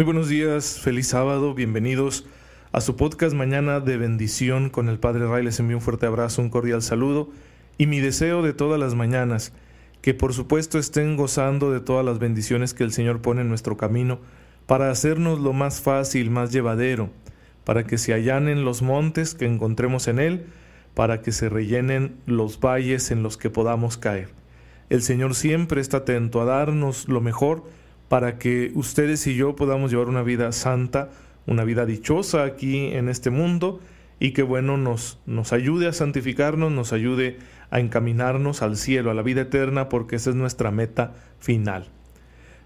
Muy buenos días, feliz sábado, bienvenidos a su podcast Mañana de Bendición con el Padre Ray. Les envío un fuerte abrazo, un cordial saludo y mi deseo de todas las mañanas, que por supuesto estén gozando de todas las bendiciones que el Señor pone en nuestro camino para hacernos lo más fácil, más llevadero, para que se allanen los montes que encontremos en Él, para que se rellenen los valles en los que podamos caer. El Señor siempre está atento a darnos lo mejor, para que ustedes y yo podamos llevar una vida santa, una vida dichosa aquí en este mundo y que bueno nos, nos ayude a santificarnos, nos ayude a encaminarnos al cielo, a la vida eterna, porque esa es nuestra meta final.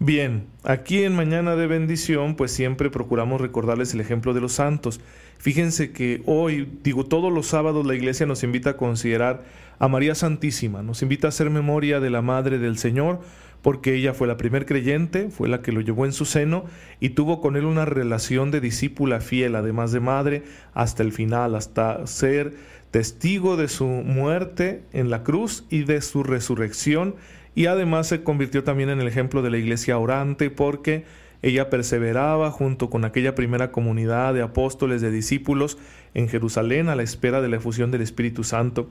Bien, aquí en Mañana de Bendición, pues siempre procuramos recordarles el ejemplo de los santos. Fíjense que hoy, digo, todos los sábados la iglesia nos invita a considerar a María Santísima, nos invita a hacer memoria de la Madre del Señor, porque ella fue la primer creyente, fue la que lo llevó en su seno y tuvo con él una relación de discípula fiel, además de madre, hasta el final, hasta ser testigo de su muerte en la cruz y de su resurrección, y además se convirtió también en el ejemplo de la iglesia orante, porque ella perseveraba junto con aquella primera comunidad de apóstoles, de discípulos en Jerusalén a la espera de la efusión del Espíritu Santo.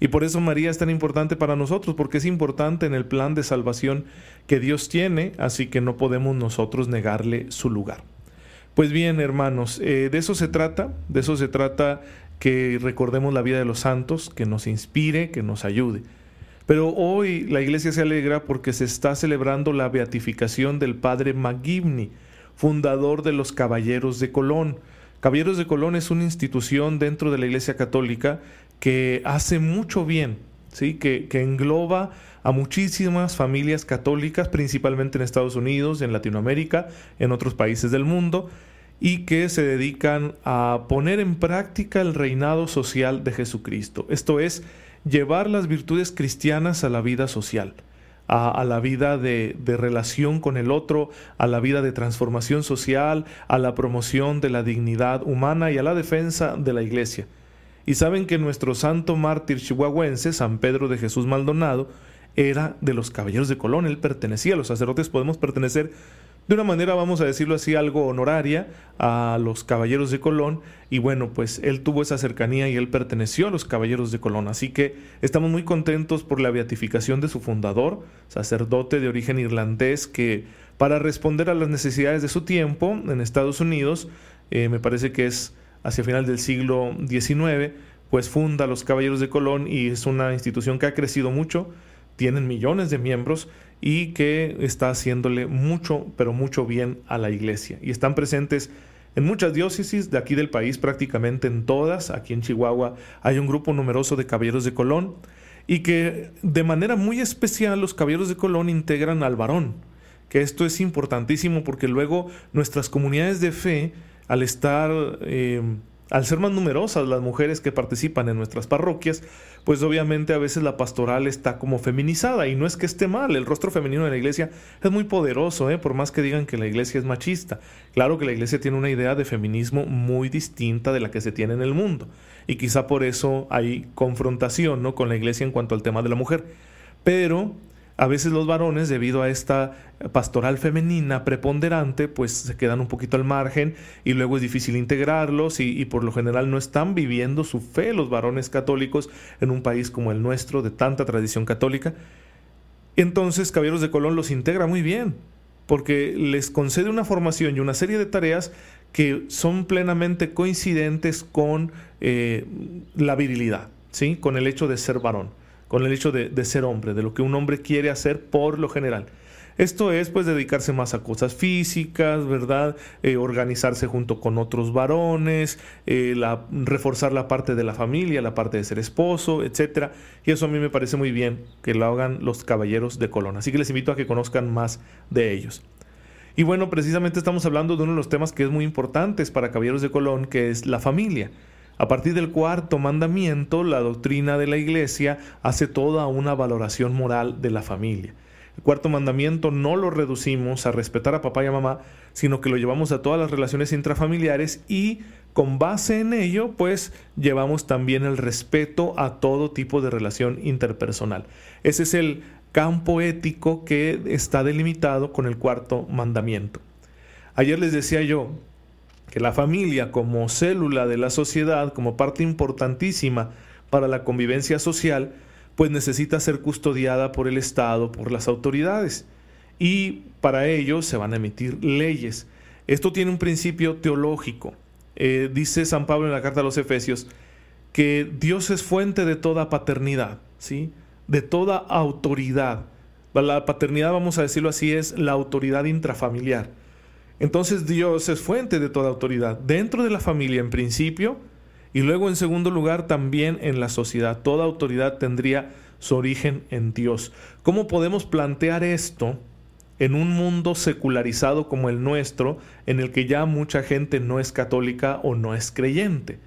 Y por eso María es tan importante para nosotros, porque es importante en el plan de salvación que Dios tiene, así que no podemos nosotros negarle su lugar. Pues bien, hermanos, eh, de eso se trata, de eso se trata que recordemos la vida de los santos, que nos inspire, que nos ayude. Pero hoy la iglesia se alegra porque se está celebrando la beatificación del padre Magibni, fundador de los Caballeros de Colón. Caballeros de Colón es una institución dentro de la Iglesia Católica que hace mucho bien, ¿sí? que, que engloba a muchísimas familias católicas, principalmente en Estados Unidos, en Latinoamérica, en otros países del mundo, y que se dedican a poner en práctica el reinado social de Jesucristo. Esto es, llevar las virtudes cristianas a la vida social, a, la vida de, de, relación con el otro, a la vida de transformación social, a la promoción de la dignidad humana y a la defensa de la iglesia. Y saben que nuestro santo mártir chihuahuense, San Pedro de Jesús Maldonado, era de los caballeros de Colón, él pertenecía, a los sacerdotes podemos pertenecer de una manera, vamos a decirlo así, algo honoraria a los caballeros de Colón. Y bueno, pues él tuvo esa cercanía y él perteneció a los caballeros de Colón. Así que estamos muy contentos por la beatificación de su fundador, sacerdote de origen irlandés, que para responder a las necesidades de su tiempo en Estados Unidos, eh, me parece que es hacia final del siglo XIX, pues funda los Caballeros de Colón y es una institución que ha crecido mucho, tienen millones de miembros y que está haciéndole mucho, pero mucho bien a la iglesia. Y están presentes en muchas diócesis de aquí del país, prácticamente en todas. Aquí en Chihuahua hay un grupo numeroso de Caballeros de Colón y que de manera muy especial los Caballeros de Colón integran al varón, que esto es importantísimo porque luego nuestras comunidades de fe al estar, eh, al ser más numerosas las mujeres que participan en nuestras parroquias, pues obviamente a veces la pastoral está como feminizada y no es que esté mal, el rostro femenino de la iglesia es muy poderoso, ¿eh? por más que digan que la iglesia es machista. Claro que la iglesia tiene una idea de feminismo muy distinta de la que se tiene en el mundo y quizá por eso hay confrontación ¿no? con la iglesia en cuanto al tema de la mujer. Pero a veces los varones, debido a esta pastoral femenina preponderante, pues se quedan un poquito al margen y luego es difícil integrarlos y, por lo general no están viviendo su fe los varones católicos en un país como el nuestro de tanta tradición católica. Entonces Caballeros de Colón los integra muy bien, porque les concede una formación y una serie de tareas que son plenamente coincidentes con eh, la virilidad, ¿sí? con el hecho de ser varón con el hecho de, ser hombre, de lo que un hombre quiere hacer por lo general. Esto es pues dedicarse más a cosas físicas, ¿verdad? Eh, organizarse junto con otros varones, eh, reforzar la parte de la familia, la parte de ser esposo, etc. Y eso a mí me parece muy bien que lo hagan los caballeros de Colón. Así que les invito a que conozcan más de ellos. Y bueno, precisamente estamos hablando de uno de los temas que es muy importantes para Caballeros de Colón, que es la familia. A partir del cuarto mandamiento, la doctrina de la Iglesia hace toda una valoración moral de la familia. El cuarto mandamiento no lo reducimos a respetar a papá y a mamá, sino que lo llevamos a todas las relaciones intrafamiliares y con base en ello, pues llevamos también el respeto a todo tipo de relación interpersonal. Ese es el campo ético que está delimitado con el cuarto mandamiento. Ayer les decía yo que la familia como célula de la sociedad, como parte importantísima para la convivencia social, pues necesita ser custodiada por el Estado, por las autoridades. Y para ello se van a emitir leyes. Esto tiene un principio teológico. Eh, dice San Pablo en la carta a los Efesios que Dios es fuente de toda paternidad, ¿sí? de toda autoridad. La paternidad, vamos a decirlo así, es la autoridad intrafamiliar. Entonces Dios es fuente de toda autoridad, dentro de la familia en principio, y luego en segundo lugar también en la sociedad. Toda autoridad tendría su origen en Dios. ¿Cómo podemos plantear esto en un mundo secularizado como el nuestro, en el que ya mucha gente no es católica o no es creyente?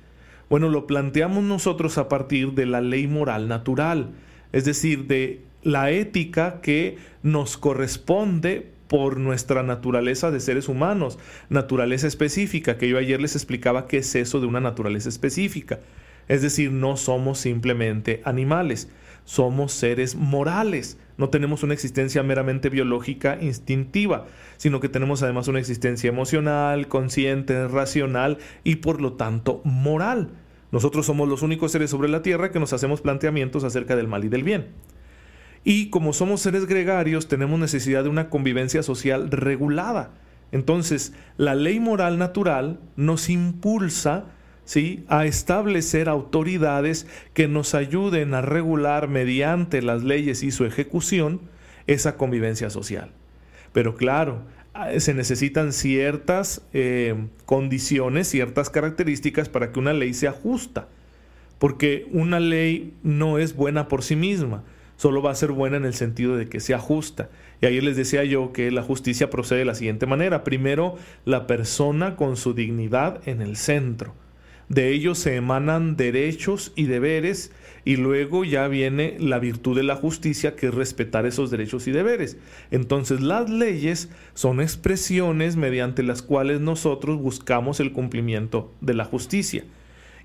Bueno, lo planteamos nosotros a partir de la ley moral natural es decir, de la ética que nos corresponde por nuestra naturaleza de seres humanos, naturaleza específica, que yo ayer les explicaba qué es eso de una naturaleza específica. Es decir, no somos simplemente animales, somos seres morales, no tenemos una existencia meramente biológica instintiva, sino que tenemos además una existencia emocional, consciente, racional y por lo tanto moral. Nosotros somos los únicos seres sobre la tierra que nos hacemos planteamientos acerca del mal y del bien. Y como somos seres gregarios, tenemos necesidad de una convivencia social regulada. Entonces, la ley moral natural nos impulsa ¿sí? a establecer autoridades que nos ayuden a regular mediante las leyes y su ejecución esa convivencia social. Pero claro, Ah, se necesitan ciertas eh, condiciones, ciertas características para que una ley sea justa. Porque una ley no es buena por sí misma, solo va a ser buena en el sentido de que sea justa. Y ahí les decía yo que la justicia procede de la siguiente manera. Primero, la persona con su dignidad en el centro. De ellos se emanan derechos y deberes y luego ya viene la virtud de la justicia, que es respetar esos derechos y deberes. Entonces las leyes son expresiones mediante las cuales nosotros buscamos el cumplimiento de la justicia.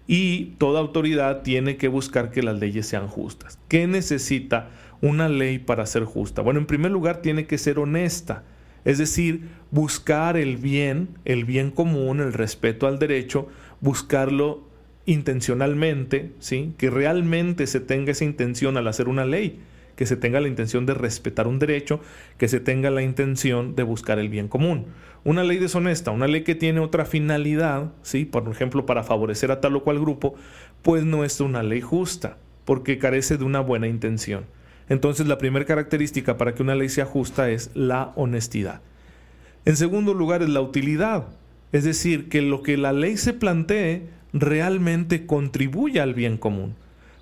Y toda autoridad tiene que buscar que las leyes sean justas. ¿Qué necesita una ley para ser justa? Bueno, en primer lugar tiene que ser honesta. Es decir, buscar el bien, el bien común, el respeto al derecho, buscarlo intencionalmente, ¿sí? que realmente se tenga esa intención al hacer una ley, que se tenga la intención de respetar un derecho, que se tenga la intención de buscar el bien común. Una ley deshonesta, una ley que tiene otra finalidad, ¿sí? por ejemplo, para favorecer a tal o cual grupo, pues no es una ley justa, porque carece de una buena intención. Entonces la primera característica para que una ley sea justa es la honestidad. En segundo lugar es la utilidad, es decir, que lo que la ley se plantee realmente contribuya al bien común.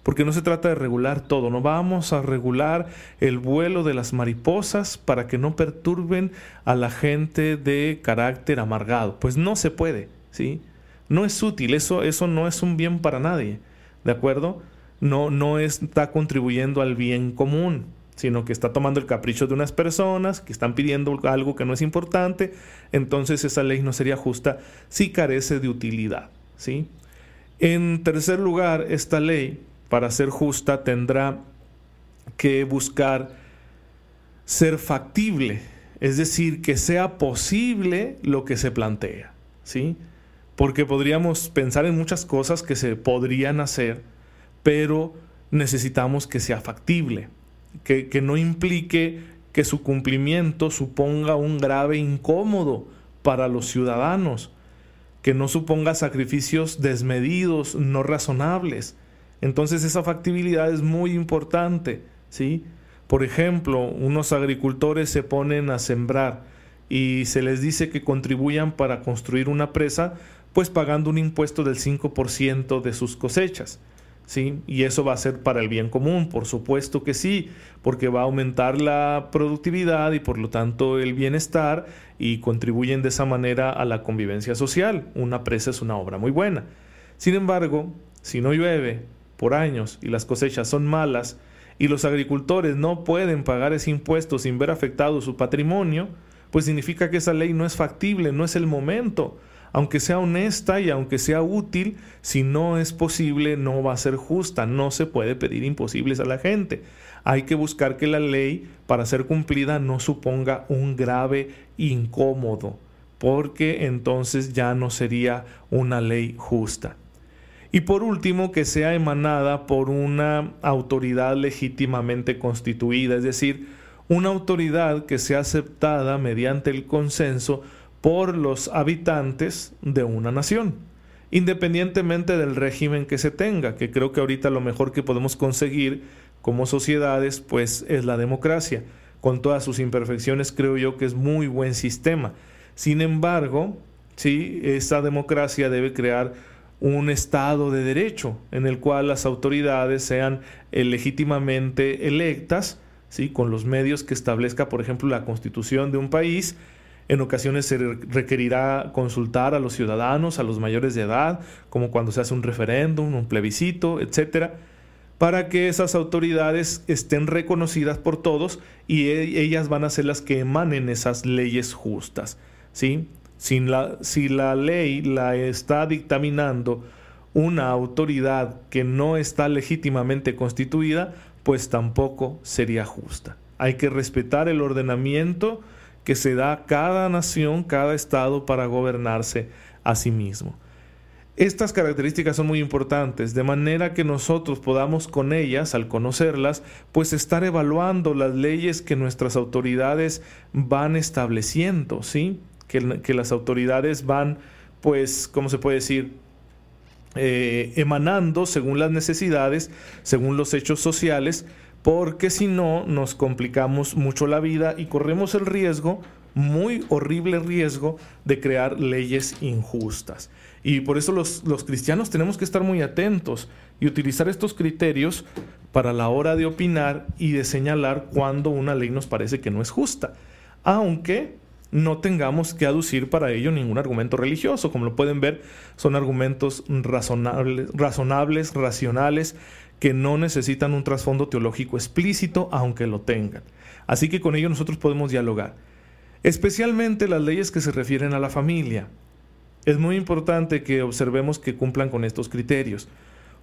Porque no se trata de regular todo, no vamos a regular el vuelo de las mariposas para que no perturben a la gente de carácter amargado. Pues no se puede, ¿sí? No es útil, eso, eso no es un bien para nadie, ¿de acuerdo? No, no está contribuyendo al bien común, sino que está tomando el capricho de unas personas que están pidiendo algo que no es importante, entonces esa ley no sería justa si carece de utilidad, ¿sí? En tercer lugar, esta ley, para ser justa, tendrá que buscar ser factible, es decir, que sea posible lo que se plantea, ¿sí? Porque podríamos pensar en muchas cosas que se podrían hacer, pero necesitamos que sea factible, que, que no implique que su cumplimiento suponga un grave incómodo para los ciudadanos, que no suponga sacrificios desmedidos, no razonables. Entonces esa factibilidad es muy importante, ¿sí? Por ejemplo, unos agricultores se ponen a sembrar y se les dice que contribuyan para construir una presa, pues pagando un impuesto del 5% de sus cosechas. ¿Sí? Y eso va a ser para el bien común, por supuesto que sí, porque va a aumentar la productividad y por lo tanto el bienestar y contribuyen de esa manera a la convivencia social. Una presa es una obra muy buena. Sin embargo, si no llueve por años y las cosechas son malas y los agricultores no pueden pagar ese impuesto sin ver afectado su patrimonio, pues significa que esa ley no es factible, no es el momento aunque sea honesta y aunque sea útil, si no es posible, no va a ser justa. No se puede pedir imposibles a la gente. Hay que buscar que la ley, para ser cumplida, no suponga un grave incómodo, porque entonces ya no sería una ley justa. Y por último, que sea emanada por una autoridad legítimamente constituida, es decir, una autoridad que sea aceptada mediante el consenso por los habitantes de una nación, independientemente del régimen que se tenga, que creo que ahorita lo mejor que podemos conseguir como sociedades pues es la democracia. Con todas sus imperfecciones creo yo que es muy buen sistema. Sin embargo, sí, esa democracia debe crear un estado de derecho en el cual las autoridades sean legítimamente electas, ¿sí? con los medios que establezca, por ejemplo, la constitución de un país en ocasiones se requerirá consultar a los ciudadanos, a los mayores de edad, como cuando se hace un referéndum, un plebiscito, etcétera, para que esas autoridades estén reconocidas por todos y e, ellas van a ser las que emanen esas leyes justas. ¿sí? La, si la ley la está dictaminando una autoridad que no está legítimamente constituida, pues tampoco sería justa. Hay que respetar el ordenamiento que se da cada nación, cada estado para gobernarse a sí mismo. Estas características son muy importantes, de manera que nosotros podamos con ellas, al conocerlas, pues estar evaluando las leyes que nuestras autoridades van estableciendo, ¿sí? Que, las autoridades van, pues, ¿cómo se puede decir? Eh, emanando según las necesidades, según los hechos sociales, porque si no nos complicamos mucho la vida y corremos el riesgo, muy horrible riesgo, de crear leyes injustas. Y por eso los, los, cristianos tenemos que estar muy atentos y utilizar estos criterios para la hora de opinar y de señalar cuando una ley nos parece que no es justa, aunque no tengamos que aducir para ello ningún argumento religioso. Como lo pueden ver, son argumentos razonables, racionales, que no necesitan un trasfondo teológico explícito, aunque lo tengan. Así que con ello nosotros podemos dialogar. Especialmente las leyes que se refieren a la familia. Es muy importante que observemos que cumplan con estos criterios,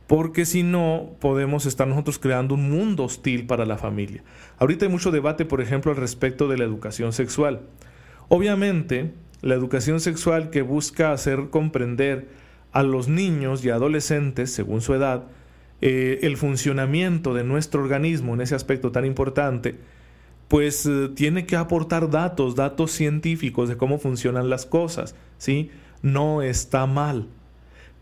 porque si no, podemos estar nosotros creando un mundo hostil para la familia. Ahorita hay mucho debate, por ejemplo, al respecto de la educación sexual. Obviamente, la educación sexual que busca hacer comprender a los niños y adolescentes, según su edad, eh, el funcionamiento de nuestro organismo en ese aspecto tan importante, pues eh, tiene que aportar datos, datos científicos de cómo funcionan las cosas, ¿sí? No está mal.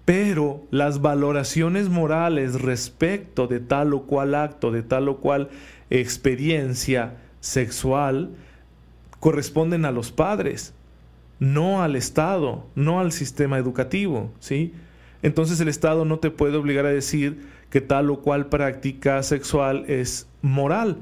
Pero las valoraciones morales respecto de tal o cual acto, de tal o cual experiencia sexual, corresponden a los padres, no al Estado, no al sistema educativo, ¿sí? Entonces el Estado no te puede obligar a decir que tal o cual práctica sexual es moral,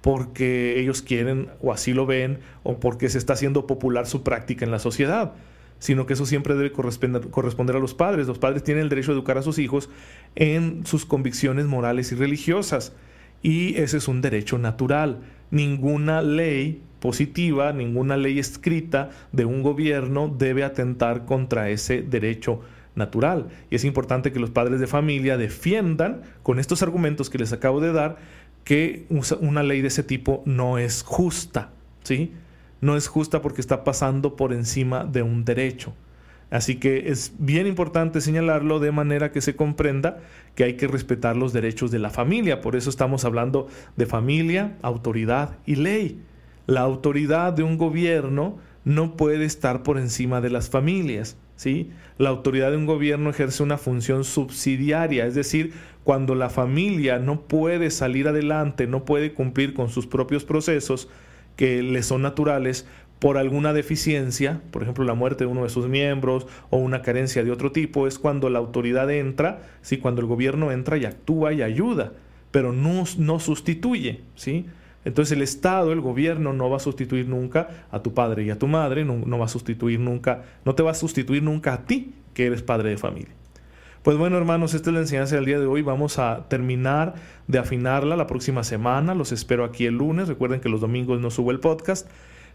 porque ellos quieren o así lo ven, o porque se está haciendo popular su práctica en la sociedad, sino que eso siempre debe corresponder, a los padres. Los padres tienen el derecho a educar a sus hijos en sus convicciones morales y religiosas, y ese es un derecho natural. Ninguna ley positiva, ninguna ley escrita de un gobierno debe atentar contra ese derecho natural. Y es importante que los padres de familia defiendan con estos argumentos que les acabo de dar que una ley de ese tipo no es justa, ¿sí? No es justa porque está pasando por encima de un derecho. Así que es bien importante señalarlo de manera que se comprenda que hay que respetar los derechos de la familia. Por eso estamos hablando de familia, autoridad y ley. La autoridad de un gobierno no puede estar por encima de las familias. ¿sí? La autoridad de un gobierno ejerce una función subsidiaria, es decir, cuando la familia no puede salir adelante, no puede cumplir con sus propios procesos que le son naturales, por alguna deficiencia, por ejemplo la muerte de uno de sus miembros o una carencia de otro tipo, es cuando la autoridad entra, ¿sí? cuando el gobierno entra y actúa y ayuda, pero no, no sustituye. ¿sí? Entonces el Estado, el gobierno no va a sustituir nunca a tu padre y a tu madre, no, va a sustituir nunca, no te va a sustituir nunca a ti, que eres padre de familia. Pues bueno, hermanos, esta es la enseñanza del día de hoy. Vamos a terminar de afinarla la próxima semana. Los espero aquí el lunes. Recuerden que los domingos no subo el podcast.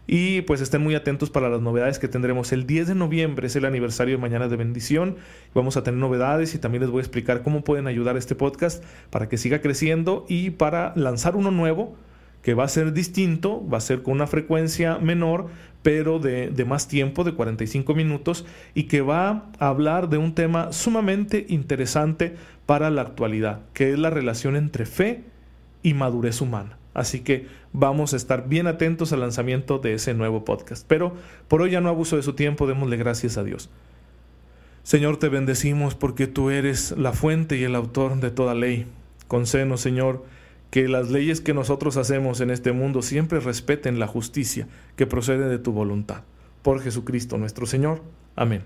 Y pues estén muy atentos para las novedades que tendremos. El 10 de noviembre es el aniversario de Mañana de Bendición. Vamos a tener novedades y también les voy a explicar cómo pueden ayudar a este podcast para que siga creciendo y para lanzar uno nuevo que va a ser distinto, va a ser con una frecuencia menor, pero de, de, más tiempo, de 45 minutos, y que va a hablar de un tema sumamente interesante para la actualidad, que es la relación entre fe y madurez humana. Así que vamos a estar bien atentos al lanzamiento de ese nuevo podcast. Pero por hoy ya no abuso de su tiempo, démosle gracias a Dios. Señor, te bendecimos porque tú eres la fuente y el autor de toda ley. Concédenos, Señor, que las leyes que nosotros hacemos en este mundo siempre respeten la justicia que procede de tu voluntad. Por Jesucristo nuestro Señor. Amén.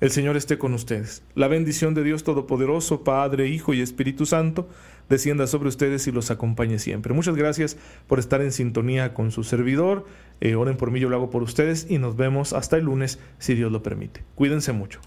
El Señor esté con ustedes. La bendición de Dios Todopoderoso, Padre, Hijo y Espíritu Santo, descienda sobre ustedes y los acompañe siempre. Muchas gracias por estar en sintonía con su servidor. Eh, oren por mí, yo lo hago por ustedes y nos vemos hasta el lunes, si Dios lo permite. Cuídense mucho.